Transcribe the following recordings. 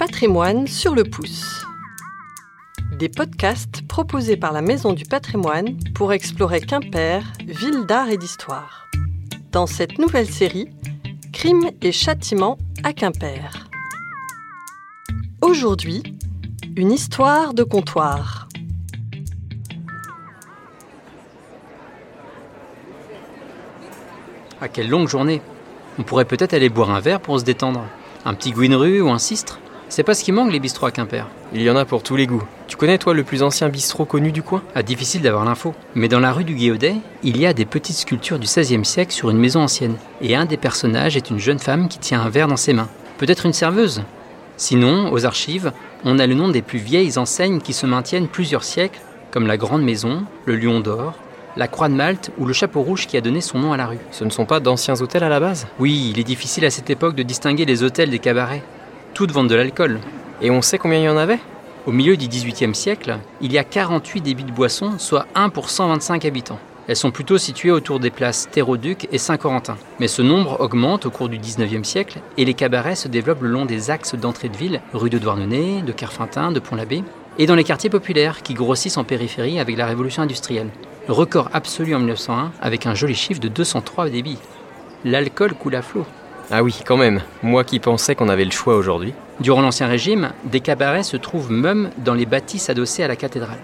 Patrimoine sur le pouce. Des podcasts proposés par la Maison du Patrimoine pour explorer Quimper, ville d'art et d'histoire. Dans cette nouvelle série, Crimes et châtiments à Quimper. Aujourd'hui, une histoire de comptoir. Ah, quelle longue journée On pourrait peut-être aller boire un verre pour se détendre. Un petit rue ou un cistre C'est pas ce qui manque les bistrots à Quimper. Il y en a pour tous les goûts. Tu connais toi le plus ancien bistrot connu du coin? Ah, difficile d'avoir l'info. Mais dans la rue du Guéaudet, il y a des petites sculptures du XVIe siècle sur une maison ancienne. Et un des personnages est une jeune femme qui tient un verre dans ses mains. Peut-être une serveuse? Sinon, aux archives, on a le nom des plus vieilles enseignes qui se maintiennent plusieurs siècles, comme la Grande Maison, le Lion d'Or, la Croix de Malte ou le Chapeau Rouge qui a donné son nom à la rue. Ce ne sont pas d'anciens hôtels à la base? Oui, il est difficile à cette époque de distinguer les hôtels des cabarets. Toutes vendent de l'alcool. Et on sait combien il y en avait? Au milieu du XVIIIe siècle, il y a 48 débits de boissons, soit 1 pour 125 habitants. Elles sont plutôt situées autour des places Terre-au-Duc et Saint-Corentin. Mais ce nombre augmente au cours du XIXe siècle et les cabarets se développent le long des axes d'entrée de ville, rue de Douarnenez, de Kerfintin, de Pont-l'Abbé, et dans les quartiers populaires qui grossissent en périphérie avec la révolution industrielle. Record absolu en 1901 avec un joli chiffre de 203 débits. L'alcool coule à flot. Ah oui, quand même. Moi qui pensais qu'on avait le choix aujourd'hui. Durant l'Ancien Régime, des cabarets se trouvent même dans les bâtisses adossées à la cathédrale.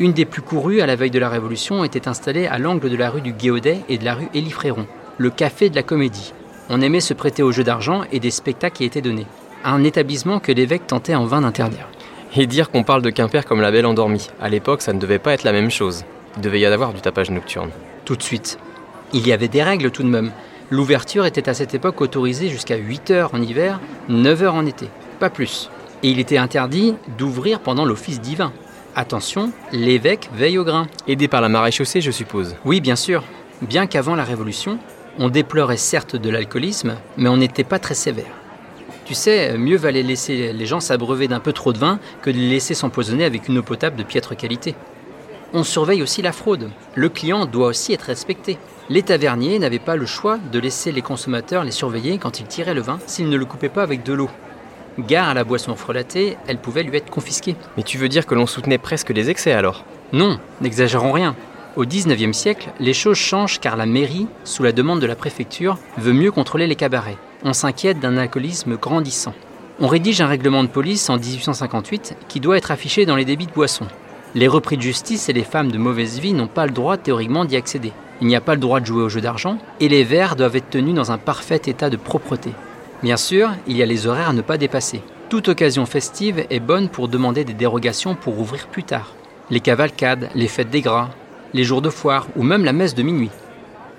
Une des plus courues à la veille de la Révolution était installée à l'angle de la rue du Guéaudet et de la rue Élie Fréron, le Café de la Comédie. On aimait se prêter aux jeux d'argent et des spectacles y étaient donnés. Un établissement que l'évêque tentait en vain d'interdire. Et dire qu'on parle de Quimper comme la belle endormie. À l'époque, ça ne devait pas être la même chose. Il devait y avoir du tapage nocturne. Tout de suite. Il y avait des règles tout de même. L'ouverture était à cette époque autorisée jusqu'à 8 heures en hiver, 9 heures en été. Pas plus. Et il était interdit d'ouvrir pendant l'office divin. Attention, l'évêque veille au grain. Aidé par la maréchaussée, je suppose. Oui, bien sûr. Bien qu'avant la Révolution, on déplorait certes de l'alcoolisme, mais on n'était pas très sévère. Tu sais, mieux valait laisser les gens s'abreuver d'un peu trop de vin que de les laisser s'empoisonner avec une eau potable de piètre qualité on surveille aussi la fraude. Le client doit aussi être respecté. Les taverniers n'avaient pas le choix de laisser les consommateurs les surveiller quand ils tiraient le vin s'ils ne le coupaient pas avec de l'eau. Gare à la boisson frelatée, elle pouvait lui être confisquée. Mais tu veux dire que l'on soutenait presque les excès alors? Non, n'exagérons rien. Au XIXe siècle, les choses changent car la mairie, sous la demande de la préfecture, veut mieux contrôler les cabarets. On s'inquiète d'un alcoolisme grandissant. On rédige un règlement de police en 1858 qui doit être affiché dans les débits de boissons. Les repris de justice et les femmes de mauvaise vie n'ont pas le droit théoriquement d'y accéder. Il n'y a pas le droit de jouer au jeu d'argent et les verres doivent être tenus dans un parfait état de propreté. Bien sûr, il y a les horaires à ne pas dépasser. Toute occasion festive est bonne pour demander des dérogations pour ouvrir plus tard. Les cavalcades, les fêtes des gras, les jours de foire ou même la messe de minuit.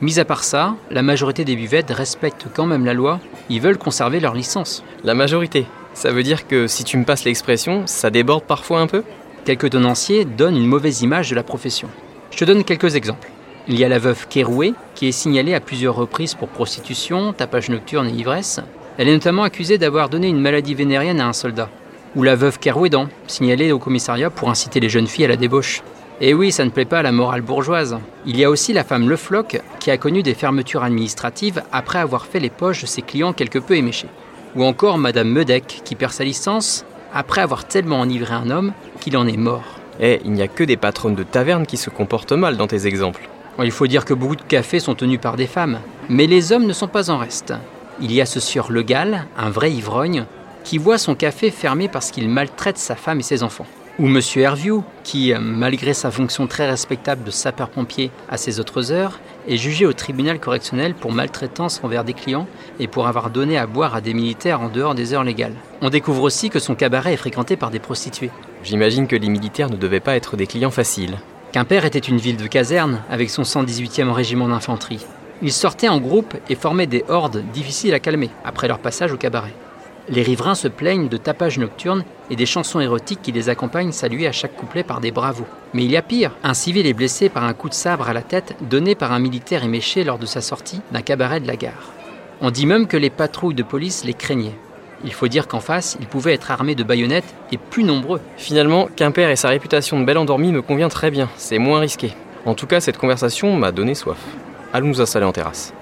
Mis à part ça, la majorité des buvettes respectent quand même la loi, ils veulent conserver leur licence. La majorité Ça veut dire que si tu me passes l'expression, ça déborde parfois un peu? Quelques tenanciers donnent une mauvaise image de la profession. Je te donne quelques exemples. Il y a la veuve Keroué, qui est signalée à plusieurs reprises pour prostitution, tapage nocturne et ivresse. Elle est notamment accusée d'avoir donné une maladie vénérienne à un soldat. Ou la veuve Kerouédan, signalée au commissariat pour inciter les jeunes filles à la débauche. Et oui, ça ne plaît pas à la morale bourgeoise. Il y a aussi la femme Le Floch, qui a connu des fermetures administratives après avoir fait les poches de ses clients quelque peu éméchés. Ou encore Madame Medec, qui perd sa licence après avoir tellement enivré un homme qu'il en est mort. Eh, il n'y a que des patronnes de taverne qui se comportent mal dans tes exemples. Il faut dire que beaucoup de cafés sont tenus par des femmes, mais les hommes ne sont pas en reste. Il y a ce sieur Legal, un vrai ivrogne, qui voit son café fermé parce qu'il maltraite sa femme et ses enfants. Ou Monsieur Herview, qui, malgré sa fonction très respectable de sapeur-pompier à ses autres heures, est jugé au tribunal correctionnel pour maltraitance envers des clients et pour avoir donné à boire à des militaires en dehors des heures légales. On découvre aussi que son cabaret est fréquenté par des prostituées. J'imagine que les militaires ne devaient pas être des clients faciles. Quimper était une ville de caserne avec son 118e régiment d'infanterie. Ils sortaient en groupe et formaient des hordes difficiles à calmer après leur passage au cabaret. Les riverains se plaignent de tapage nocturne et des chansons érotiques qui les accompagnent saluées à chaque couplet par des bravos. Mais il y a pire, un civil est blessé par un coup de sabre à la tête donné par un militaire éméché lors de sa sortie d'un cabaret de la gare. On dit même que les patrouilles de police les craignaient. Il faut dire qu'en face, ils pouvaient être armés de baïonnettes et plus nombreux. Finalement, Quimper et sa réputation de belle endormie me convient très bien, c'est moins risqué. En tout cas, cette conversation m'a donné soif. Allons nous installer en terrasse.